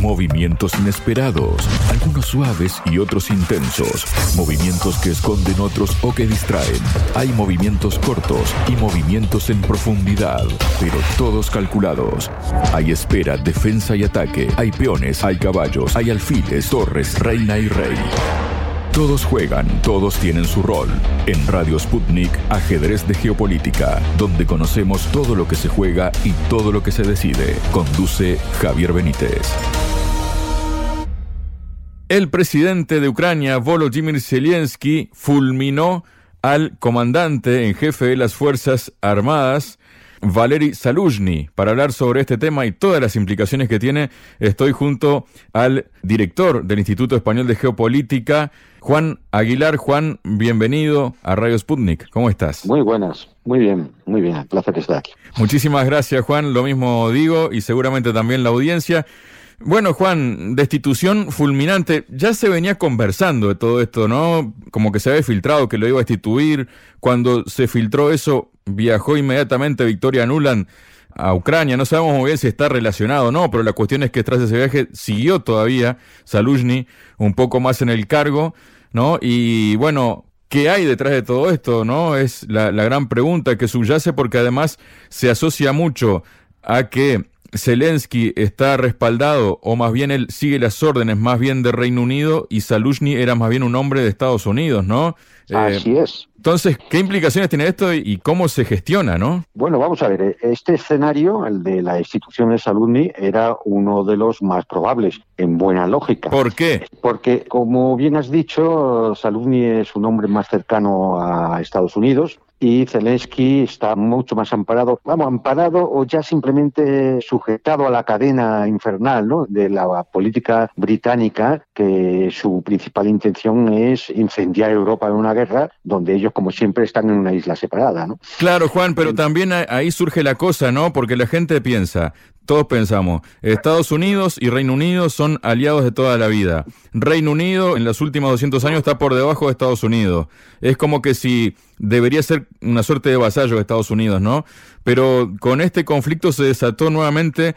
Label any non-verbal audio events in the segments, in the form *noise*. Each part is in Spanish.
Movimientos inesperados, algunos suaves y otros intensos. Movimientos que esconden otros o que distraen. Hay movimientos cortos y movimientos en profundidad, pero todos calculados. Hay espera, defensa y ataque. Hay peones, hay caballos, hay alfiles, torres, reina y rey. Todos juegan, todos tienen su rol. En Radio Sputnik, ajedrez de geopolítica, donde conocemos todo lo que se juega y todo lo que se decide. Conduce Javier Benítez. El presidente de Ucrania, Volodymyr Zelensky, fulminó al comandante en jefe de las Fuerzas Armadas, Valery Saluzhny. Para hablar sobre este tema y todas las implicaciones que tiene, estoy junto al director del Instituto Español de Geopolítica, Juan Aguilar. Juan, bienvenido a Radio Sputnik. ¿Cómo estás? Muy buenas, muy bien, muy bien. Placer estar aquí. Muchísimas gracias, Juan. Lo mismo digo y seguramente también la audiencia. Bueno, Juan, destitución fulminante. Ya se venía conversando de todo esto, ¿no? Como que se había filtrado que lo iba a destituir. Cuando se filtró eso, viajó inmediatamente Victoria Nuland a Ucrania. No sabemos muy bien si está relacionado o no, pero la cuestión es que tras ese viaje siguió todavía Saluzhny un poco más en el cargo, ¿no? Y bueno, ¿qué hay detrás de todo esto, no? Es la, la gran pregunta que subyace porque además se asocia mucho a que Zelensky está respaldado, o más bien él sigue las órdenes más bien de Reino Unido y Saluzhny era más bien un hombre de Estados Unidos, ¿no? Eh, Así es. Entonces, ¿qué implicaciones tiene esto y cómo se gestiona, no? Bueno, vamos a ver, eh, este escenario, el de la institución de Saluzhny, era uno de los más probables, en buena lógica. ¿Por qué? Porque, como bien has dicho, Saluzhny es un hombre más cercano a Estados Unidos, y Zelensky está mucho más amparado, vamos, amparado o ya simplemente sujetado a la cadena infernal ¿no? de la política británica, que su principal intención es incendiar Europa en una guerra donde ellos, como siempre, están en una isla separada. ¿no? Claro, Juan, pero también ahí surge la cosa, ¿no? Porque la gente piensa, todos pensamos, Estados Unidos y Reino Unido son aliados de toda la vida. Reino Unido en los últimos 200 años está por debajo de Estados Unidos. Es como que si debería ser una suerte de vasallo de Estados Unidos, ¿no? Pero con este conflicto se desató nuevamente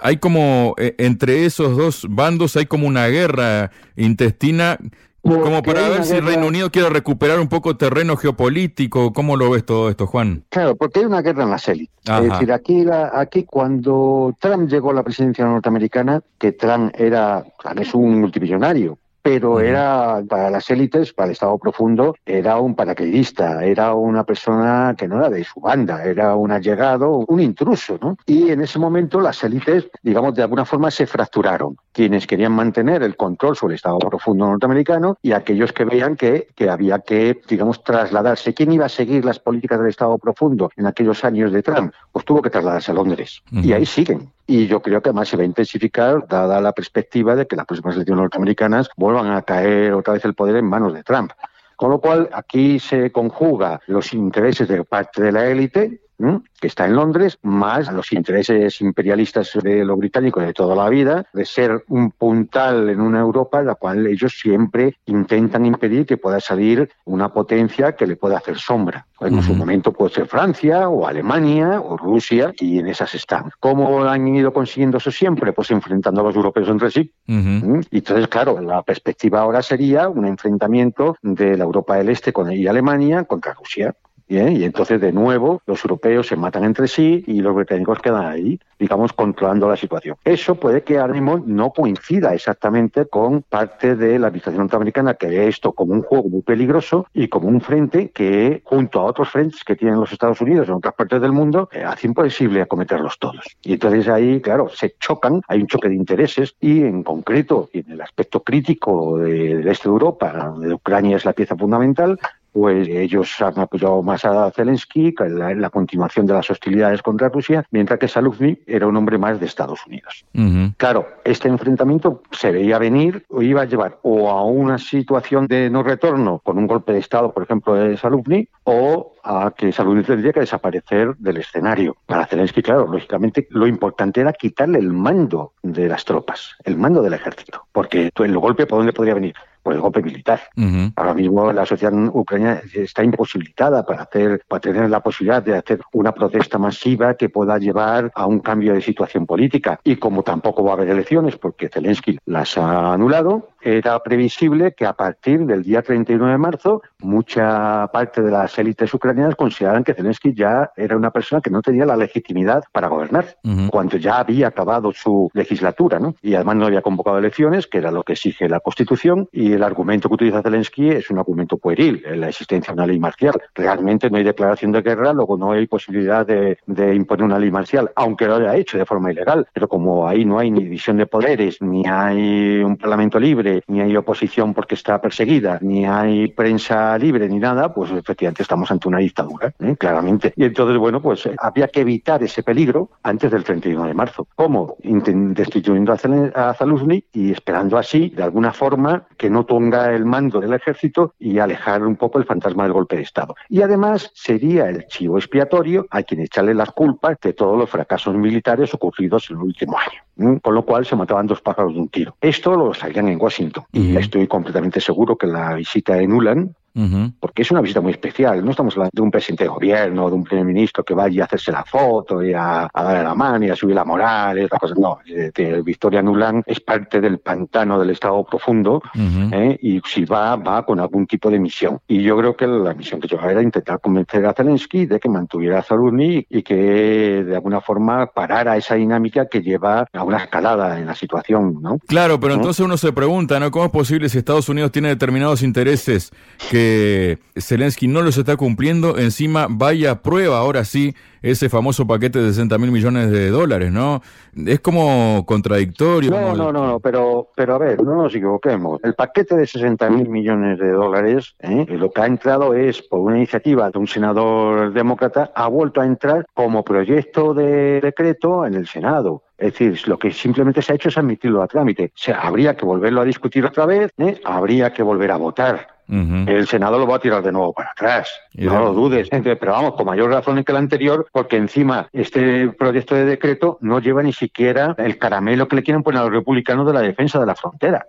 hay como eh, entre esos dos bandos hay como una guerra intestina como para ver si Reino Unido quiere recuperar un poco terreno geopolítico, ¿cómo lo ves todo esto, Juan? Claro, porque hay una guerra en las élites. Es decir, aquí, aquí cuando Trump llegó a la presidencia norteamericana, que Trump era, es un multimillonario, pero era para las élites, para el Estado profundo, era un paracaidista, era una persona que no era de su banda, era un allegado, un intruso, ¿no? Y en ese momento las élites, digamos, de alguna forma se fracturaron. Quienes querían mantener el control sobre el Estado profundo norteamericano y aquellos que veían que, que había que, digamos, trasladarse. ¿Quién iba a seguir las políticas del Estado profundo en aquellos años de Trump? Pues tuvo que trasladarse a Londres. Y ahí siguen. Y yo creo que además se va a intensificar, dada la perspectiva de que las próximas elecciones norteamericanas vuelvan a caer otra vez el poder en manos de Trump. Con lo cual, aquí se conjuga los intereses de parte de la élite, que está en Londres, más los intereses imperialistas de los británicos de toda la vida, de ser un puntal en una Europa en la cual ellos siempre intentan impedir que pueda salir una potencia que le pueda hacer sombra. En su momento puede ser Francia o Alemania o Rusia y en esas están. ¿Cómo han ido consiguiendo eso siempre? Pues enfrentando a los europeos entre sí. Y entonces, claro, la perspectiva ahora sería un enfrentamiento de la Europa del Este con y Alemania contra Rusia. Y entonces, de nuevo, los europeos se matan entre sí y los británicos quedan ahí, digamos, controlando la situación. Eso puede que ahora mismo no coincida exactamente con parte de la administración norteamericana que ve esto como un juego muy peligroso y como un frente que, junto a otros frentes que tienen los Estados Unidos en otras partes del mundo, eh, hace imposible acometerlos todos. Y entonces ahí, claro, se chocan, hay un choque de intereses y, en concreto, en el aspecto crítico del este de Europa, donde Ucrania es la pieza fundamental, pues ellos han apoyado más a Zelensky en la, continuación de las hostilidades contra Rusia, mientras que Saluzny era un hombre más de Estados Unidos. Claro, este enfrentamiento se veía venir o iba a llevar o a una situación de no retorno con un golpe de Estado, por ejemplo, de Saluzny, o a que Saluzny tendría que desaparecer del escenario. Para Zelensky, claro, lógicamente lo importante era quitarle el mando de las tropas, el mando del ejército, porque el golpe por dónde podría venir por el golpe militar. Ahora mismo la sociedad ucraniana está imposibilitada para hacer, para tener la posibilidad de hacer una protesta masiva que pueda llevar a un cambio de situación política. Y como tampoco va a haber elecciones, porque Zelensky las ha anulado, era previsible que a partir del día 31 de marzo mucha parte de las élites ucranianas consideraran que Zelensky ya era una persona que no tenía la legitimidad para gobernar, cuando ya había acabado su legislatura, ¿no? Y además no había convocado elecciones, que era lo que exige la Constitución, y el argumento que utiliza Zelensky es un argumento pueril, la existencia de una ley marcial. Realmente no hay declaración de guerra, luego no hay posibilidad de, imponer una ley marcial, aunque lo haya hecho de forma ilegal, pero como ahí no hay ni división de poderes, ni hay un parlamento libre, ni hay oposición porque está perseguida, ni hay prensa libre, ni nada, pues efectivamente estamos ante una dictadura, ¿eh? claramente. Y entonces, bueno, pues eh, había que evitar ese peligro antes del 31 de marzo. ¿Cómo? Destituyendo a Zaluzny y esperando así, de alguna forma, que no el mando del ejército y alejar un poco el fantasma del golpe de Estado. Y además sería el chivo expiatorio a quien echarle las culpas de todos los fracasos militares ocurridos en el último año. Con lo cual se mataban dos pájaros de un tiro. Esto lo salían en Washington y estoy completamente seguro que la visita en Ulan porque es una visita muy especial. No estamos hablando de un presidente de gobierno, de un primer ministro que vaya a hacerse la foto y a, darle la mano y a subir la moral y cosas. No, Victoria Nuland es parte del pantano del Estado profundo ¿eh? y si va, va con algún tipo de misión. Y yo creo que la misión que llevaba era intentar convencer a Zelensky de que mantuviera a Zaluzny y que de alguna forma parara esa dinámica que lleva a una escalada en la situación. ¿no? Claro, pero entonces uno se pregunta, ¿no? ¿Cómo es posible si Estados Unidos tiene determinados intereses que Zelensky no los está cumpliendo, encima vaya prueba ahora sí ese famoso paquete de 60 mil millones de dólares, ¿no? Es como contradictorio. No, no, no, pero, pero a ver, no nos equivoquemos. El paquete de 60 mil millones de dólares, ¿eh? lo que ha entrado es por una iniciativa de un senador demócrata, ha vuelto a entrar como proyecto de decreto en el Senado. Es decir, lo que simplemente se ha hecho es admitirlo a trámite. O sea, habría que volverlo a discutir otra vez, ¿eh? habría que volver a votar. El Senado lo va a tirar de nuevo para atrás, no lo dudes. pero vamos, con mayor razón que el anterior, porque encima este proyecto de decreto no lleva ni siquiera el caramelo que le quieren poner a los republicanos de la defensa de la frontera.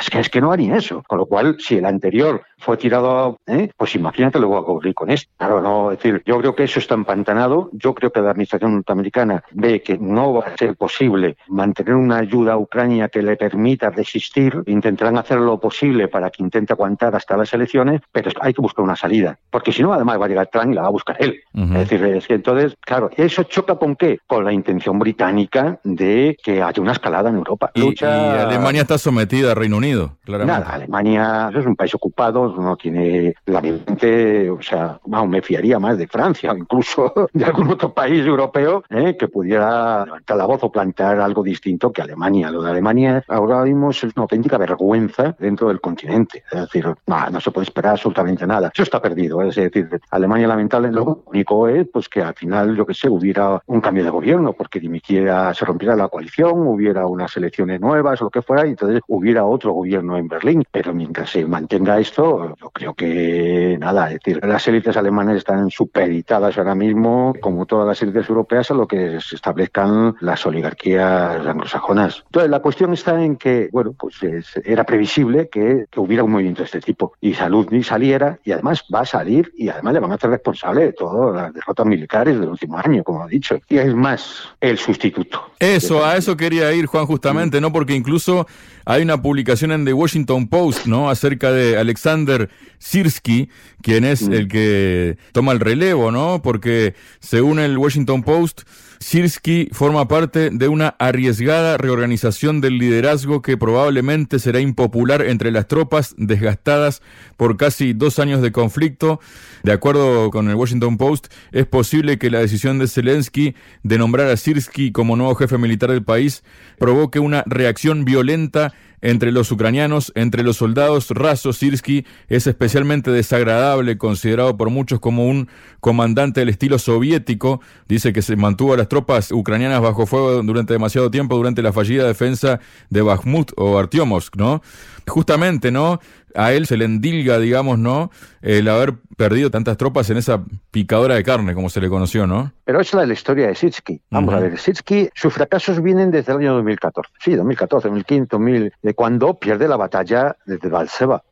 Es que es que no haría eso. Con lo cual, si el anterior fue tirado, ¿eh? pues imagínate lo que va a ocurrir con esto. Claro, no, es decir, yo creo que eso está empantanado. Yo creo que la administración norteamericana ve que no va a ser posible mantener una ayuda a Ucrania que le permita resistir. Intentarán hacer lo posible para que intente aguantar hasta las elecciones, pero hay que buscar una salida. Porque si no, además va a llegar Trump y la va a buscar él. Es decir, es que entonces, claro, ¿eso choca con qué? Con la intención británica de que haya una escalada en Europa. y Alemania está sometida a Reino Unido, Nada, Alemania es un país ocupado, no tiene la mente, o sea, me fiaría más de Francia, *laughs* incluso de algún otro país europeo ¿eh? que pudiera levantar la voz o plantear algo distinto que Alemania. Lo de Alemania ahora vimos es una auténtica vergüenza dentro del continente. Es decir, no, se puede esperar absolutamente nada. Eso está perdido. Es decir, Alemania lamentable lo único es pues que al final, yo que sé, hubiera un cambio de gobierno, porque dimitiera, se rompiera la coalición, hubiera unas elecciones nuevas o lo que fuera, y entonces hubiera otro gobierno en Berlín. Pero mientras se mantenga esto, yo creo que nada, es decir, las élites alemanas están superitadas ahora mismo, como todas las élites europeas, a lo que se establezcan las oligarquías anglosajonas. Entonces, la cuestión está en que, bueno, pues era previsible que, hubiera un movimiento de este tipo y Salud ni saliera y además va a salir y además le van a hacer responsable de todas las derrotas militares del último año, como ha dicho. Y es más, el sustituto. Eso, a eso quería ir, Juan, justamente, ¿no? Porque incluso hay una publicación en The Washington Post, ¿no? Acerca de Alexander Sirsky, quien es mm. el que toma el relevo, ¿no? Porque según el Washington Post, Sirsky forma parte de una arriesgada reorganización del liderazgo que probablemente será impopular entre las tropas desgastadas por casi dos años de conflicto. De acuerdo con el Washington Post, es posible que la decisión de Zelensky de nombrar a Sirsky como nuevo jefe militar del país provoque una reacción violenta entre los ucranianos, entre los soldados. Raso Sirsky es especialmente desagradable, considerado por muchos como un comandante del estilo soviético. Dice que se mantuvo a las tropas ucranianas bajo fuego durante demasiado tiempo durante la fallida defensa de Bakhmut o Artyomovsk, ¿no? Justamente, ¿no? A él se le endilga, digamos, ¿no? El haber perdido tantas tropas en esa picadora de carne, como se le conoció, ¿no? Pero es la historia de Sitsky. Vamos a ver, Sitsky, sus fracasos vienen desde el año 2014. Sí, 2014, 2015, 2000, de cuando pierde la batalla desde Valseva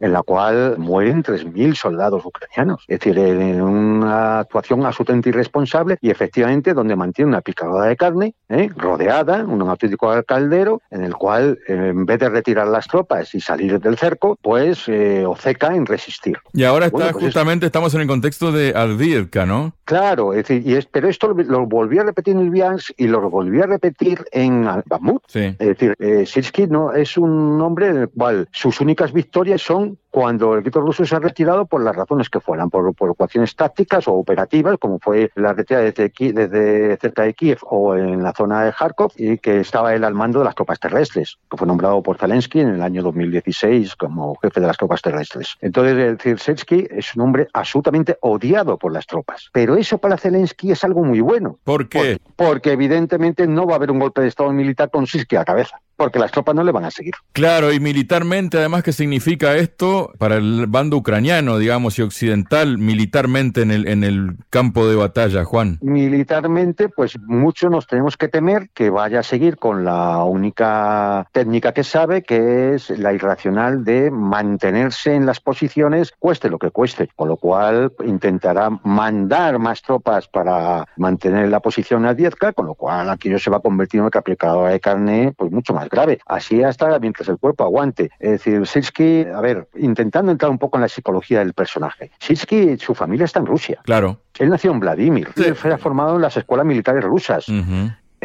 en la cual mueren 3.000 soldados ucranianos. Es decir, en una actuación absolutamente irresponsable y efectivamente donde mantiene una picadora de carne ¿eh? rodeada, un auténtico caldero, en el cual en vez de retirar las tropas y salir del cerco, pues eh, oceca en resistir. Y ahora está pues justamente, estamos en el contexto de Alvirka, ¿no? Claro, es decir, y es, pero esto lo, volví a repetir en el Bians y lo volví a repetir en Bakhmut. Es decir, eh, Sirsky no, es un hombre en el cual sus únicas victorias son don't cuando el ejército ruso se ha retirado por las razones que fueran, por, por ecuaciones tácticas o operativas, como fue la retirada desde, desde cerca de Kiev o en la zona de Kharkov, y que estaba él al mando de las tropas terrestres, que fue nombrado por Zelensky en el año 2016 como jefe de las tropas terrestres. Entonces, Zelensky es un hombre absolutamente odiado por las tropas. Pero eso para Zelensky es algo muy bueno. ¿Por qué? Porque, porque evidentemente no va a haber un golpe de Estado militar con Sirsky a cabeza porque las tropas no le van a seguir. Claro, y militarmente, además, ¿qué significa esto para el bando ucraniano, digamos, y occidental, militarmente en el, en el campo de batalla, Juan? Militarmente, pues mucho nos tenemos que temer que vaya a seguir con la única técnica que sabe, que es la irracional de mantenerse en las posiciones, cueste lo que cueste, con lo cual intentará mandar más tropas para mantener la posición a Diezca, con lo cual aquello se va a convertir en una capicadora de carne, pues mucho más grave. Así hasta mientras el cuerpo aguante. Es decir, Sirsky, a ver, intentando entrar un poco en la psicología del personaje. Sirsky, su familia está en Rusia. Claro. Él nació en Vladimir. Él fue formado en las escuelas militares rusas.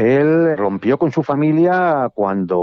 Él rompió con su familia cuando,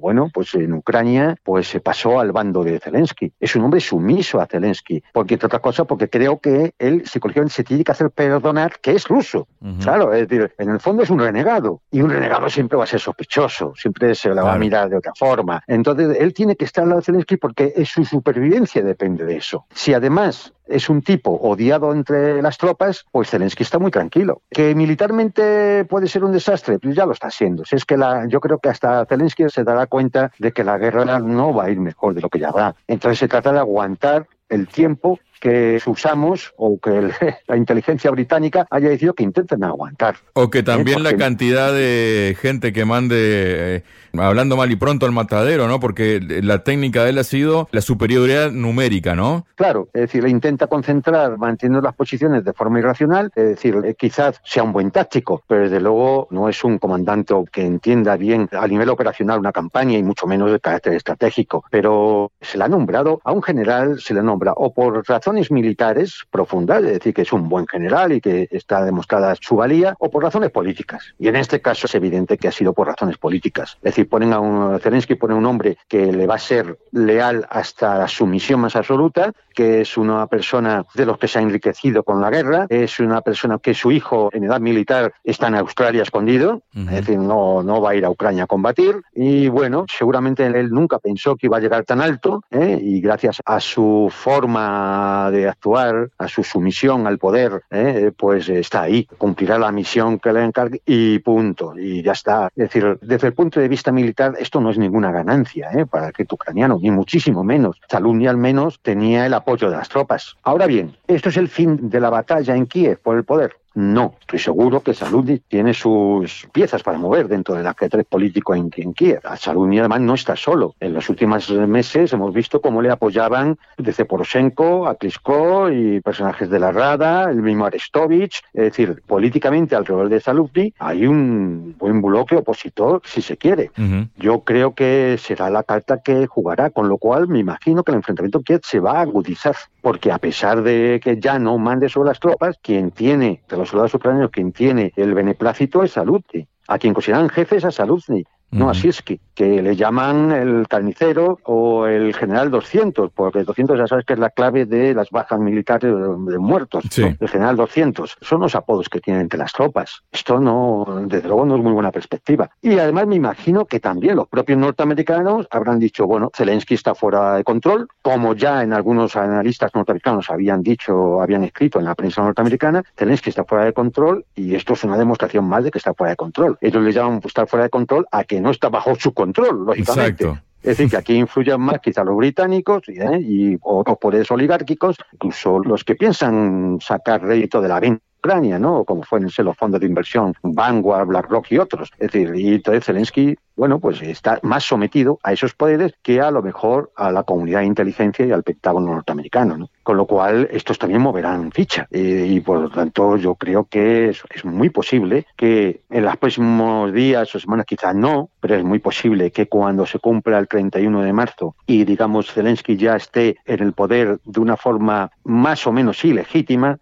bueno, pues en Ucrania, pues se pasó al bando de Zelensky. Es un hombre sumiso a Zelensky, porque entre otras cosas, porque creo que él psicológicamente se tiene que hacer perdonar que es ruso. Claro, es decir, en el fondo es un renegado, y un renegado siempre va a ser sospechoso, siempre se le va a mirar de otra forma. Entonces, él tiene que estar al lado de Zelensky porque su supervivencia depende de eso. Si además es un tipo odiado entre las tropas, pues Zelensky está muy tranquilo. Que militarmente puede ser un desastre, pues ya lo está siendo. Si es que la, yo creo que hasta Zelensky se dará cuenta de que la guerra no va a ir mejor de lo que ya va. Entonces se trata de aguantar el tiempo que usamos o que *laughs* la inteligencia británica haya decidido que intenten aguantar. O que también la cantidad de gente que mande, eh, hablando mal y pronto al matadero, ¿no? Porque la técnica de él ha sido la superioridad numérica, ¿no? Claro, es decir, intenta concentrar manteniendo las posiciones de forma irracional, es decir, eh, quizás sea un buen táctico, pero desde luego no es un comandante que entienda bien a nivel operacional una campaña y mucho menos de carácter estratégico, pero se le ha nombrado, a un general se le nombra o por razón militares profundas, es decir, que es un buen general y que está demostrada su valía, o por razones políticas. Y en este caso es evidente que ha sido por razones políticas. Es decir, ponen a un Zelensky pone un hombre que le va a ser leal hasta su misión más absoluta, que es una persona de los que se ha enriquecido con la guerra, es una persona que su hijo en edad militar está en Australia escondido, es decir, no, no va a ir a Ucrania a combatir, y bueno, seguramente él nunca pensó que iba a llegar tan alto, ¿eh? y gracias a su forma de actuar, a su sumisión al poder, ¿eh? pues está ahí, cumplirá la misión que le encargue y punto, y ya está. Es decir, desde el punto de vista militar, esto no es ninguna ganancia ¿eh? para el ejército ucraniano, ni muchísimo menos. Saluni al menos tenía el apoyo de las tropas. Ahora bien, esto es el fin de la batalla en Kiev por el poder. No, estoy seguro que Saluni tiene sus piezas para mover dentro del ajedrez político en, en Kiev. Saluni además no está solo. En los últimos meses hemos visto cómo le apoyaban desde Poroshenko a Klitschko y personajes de la Rada, el mismo Arestovich. Es decir, políticamente alrededor de Saluni hay un buen bloque opositor, si se quiere. Yo creo que será la carta que jugará, con lo cual me imagino que el enfrentamiento en Kiev se va a agudizar, porque a pesar de que ya no mande sobre las tropas, quien tiene los soldados ucranianos quien tiene el beneplácito es Saluzny. A quien consideran jefes a Saluzny, no a Sirsky que le llaman el carnicero o el general 200, porque el 200 ya sabes que es la clave de las bajas militares de muertos. El general 200 son los apodos que tienen entre las tropas. Esto no, desde luego, no es muy buena perspectiva. Y además me imagino que también los propios norteamericanos habrán dicho, bueno, Zelensky está fuera de control, como ya en algunos analistas norteamericanos habían dicho, habían escrito en la prensa norteamericana, Zelensky está fuera de control y esto es una demostración más de que está fuera de control. Ellos le llaman estar fuera de control a que no está bajo su control lógicamente. Es decir, que aquí influyen más quizá los británicos ¿eh? y otros poderes oligárquicos, incluso los que piensan sacar rédito de la venta Ucrania, ¿no? Como fueron los fondos de inversión Vanguard, BlackRock y otros. Es decir, y entonces Zelensky bueno, pues está más sometido a esos poderes que a lo mejor a la comunidad de inteligencia y al Pentágono norteamericano. ¿no? Con lo cual, estos también moverán ficha. Eh, y por lo tanto, yo creo que es, es, muy posible que en los próximos días o semanas, quizás no, pero es muy posible que cuando se cumpla el 31 de marzo y, digamos, Zelensky ya esté en el poder de una forma más o menos ilegítima,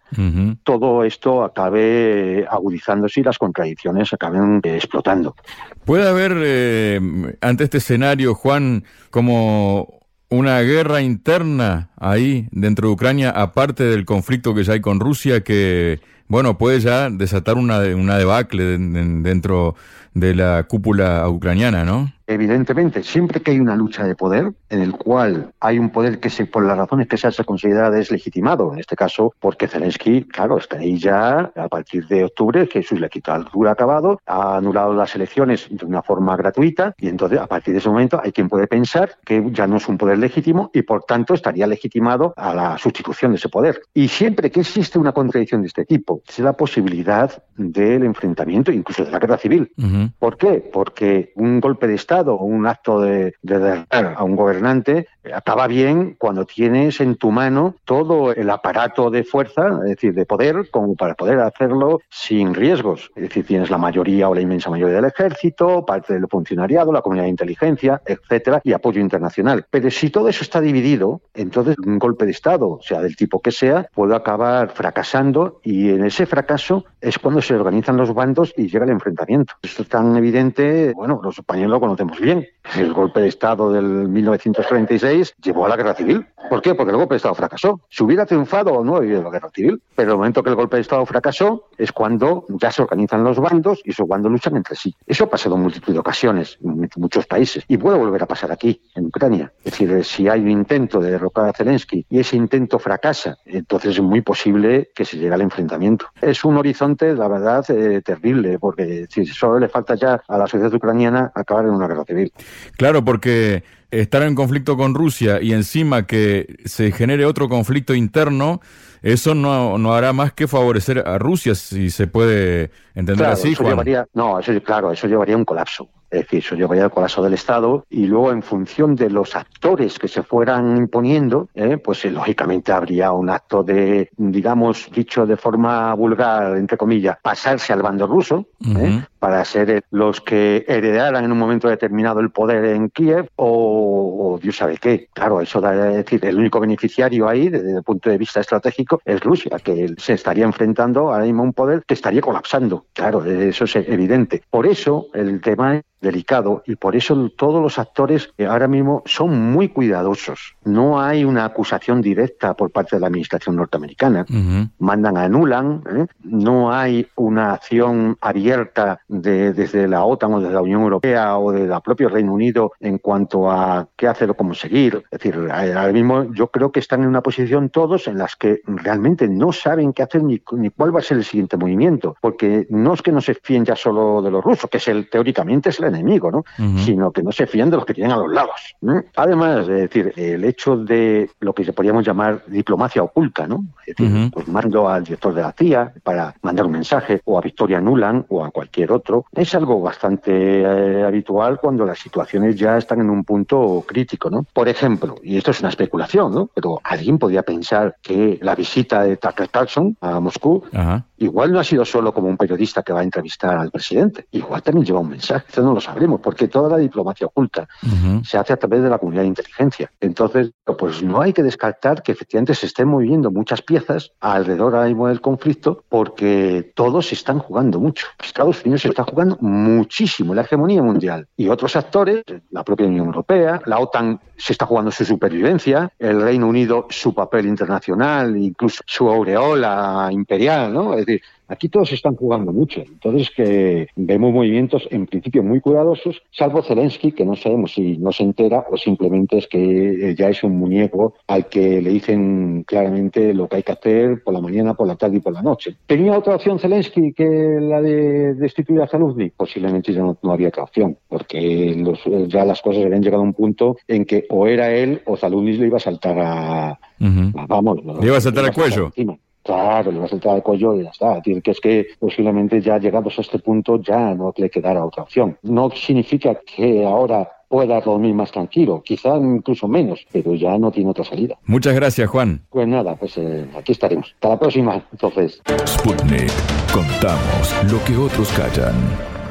todo esto acabe agudizándose y las contradicciones acaben eh, explotando. Puede haber. Eh, eh, ante este escenario, Juan, como una guerra interna ahí dentro de Ucrania, aparte del conflicto que ya hay con Rusia, que, bueno, puede ya desatar una, una debacle dentro de la cúpula ucraniana, ¿no? Evidentemente, siempre que hay una lucha de poder, en el cual hay un poder que se, por las razones que se ha considerado deslegitimado, en este caso porque Zelensky, claro, está ahí ya a partir de octubre, que su legislatura ha acabado, ha anulado las elecciones de una forma gratuita y entonces a partir de ese momento hay quien puede pensar que ya no es un poder legítimo y por tanto estaría legitimado a la sustitución de ese poder. Y siempre que existe una contradicción de este tipo, se da posibilidad del enfrentamiento, incluso de la guerra civil. ¿Por qué? Porque un golpe de Estado o un acto de, de a un gobernante acaba bien cuando tienes en tu mano todo el aparato de fuerza, es decir, de poder, como para poder hacerlo sin riesgos. Es decir, tienes la mayoría o la inmensa mayoría del ejército, parte del funcionariado, la comunidad de inteligencia, etcétera, y apoyo internacional. Pero si todo eso está dividido, entonces un golpe de Estado, sea del tipo que sea, puede acabar fracasando y en ese fracaso es cuando se organizan los bandos y llega el enfrentamiento. Esto es tan evidente, bueno, los españoles lo conocemos bien. El golpe de Estado del 1936 llevó a la guerra civil. ¿Por qué? Porque el golpe de Estado fracasó. Si hubiera triunfado o no, hubiera la guerra civil. Pero el momento que el golpe de Estado fracasó es cuando ya se organizan los bandos y eso cuando luchan entre sí. Eso ha pasado en multitud de ocasiones en muchos países y puede volver a pasar aquí, en Ucrania. Es decir, si hay un intento de derrocar a Zelensky y ese intento fracasa, entonces es muy posible que se llegue al enfrentamiento. Es un horizonte, la verdad, eh, terrible, porque si solo le falta ya a la sociedad ucraniana acabar en una guerra civil. Claro, porque estar en conflicto con Rusia y encima que se genere otro conflicto interno, eso no, no hará más que favorecer a Rusia, si se puede entender así, Juan. no, eso, claro, eso llevaría a un colapso. Es decir, eso llevaría al colapso del Estado y luego en función de los actores que se fueran imponiendo, eh, pues eh, lógicamente habría un acto de, digamos, dicho de forma vulgar, entre comillas, pasarse al bando ruso eh, para ser los que heredaran en un momento determinado el poder en Kiev o, Dios sabe qué. Claro, eso da es decir, el único beneficiario ahí, desde el punto de vista estratégico, es Rusia, que se estaría enfrentando ahora mismo a un poder que estaría colapsando. Claro, eso es evidente. Por eso el tema delicado y por eso todos los actores ahora mismo son muy cuidadosos. No hay una acusación directa por parte de la administración norteamericana. Mandan, anulan. ¿eh? No hay una acción abierta de, desde la OTAN o desde la Unión Europea o del propio Reino Unido en cuanto a qué hacer o cómo seguir. Es decir, ahora mismo yo creo que están en una posición todos en las que realmente no saben qué hacer ni, ni cuál va a ser el siguiente movimiento. Porque no es que no se fíen ya solo de los rusos, que es el, teóricamente es el enemigo, ¿no? Sino que no se fían de los que tienen a los lados. Además, es decir, el hecho de lo que se podríamos llamar diplomacia oculta, ¿no? Es decir, pues mando al director de la CIA para mandar un mensaje, o a Victoria Nuland, o a cualquier otro, es algo bastante eh, habitual cuando las situaciones ya están en un punto crítico, ¿no? Por ejemplo, y esto es una especulación, ¿no? Pero alguien podría pensar que la visita de Tucker Carlson a Moscú igual no ha sido solo como un periodista que va a entrevistar al presidente, igual también lleva un mensaje, esto no lo sabemos, porque toda la diplomacia oculta se hace a través de la comunidad de inteligencia. Entonces, pues no hay que descartar que efectivamente se estén moviendo muchas piezas alrededor ahora mismo del conflicto, porque todos se están jugando mucho. Estados Unidos se está jugando muchísimo la hegemonía mundial y otros actores, la propia Unión Europea, la OTAN se está jugando su supervivencia, el Reino Unido su papel internacional, incluso su aureola imperial, ¿no? Es decir, decir, aquí todos están jugando mucho. Entonces que vemos movimientos en principio muy cuidadosos, salvo Zelensky, que no sabemos si no se entera o simplemente es que eh, ya es un muñeco al que le dicen claramente lo que hay que hacer por la mañana, por la tarde y por la noche. ¿Tenía otra opción Zelensky que la de destituir a Zaluzny? Posiblemente ya no, había otra opción, porque ya las cosas habían llegado a un punto en que o era él o Zaluzny le iba a saltar a... vamos, le iba a saltar al cuello. Claro, le va a saltar el cuello y ya está. Es decir, que es que posiblemente ya llegados a este punto ya no le quedará otra opción. No significa que ahora pueda dormir más tranquilo, quizá incluso menos, pero ya no tiene otra salida. Muchas gracias, Juan. Pues nada, pues eh, aquí estaremos. Hasta la próxima, entonces. Sputnik, contamos lo que otros callan.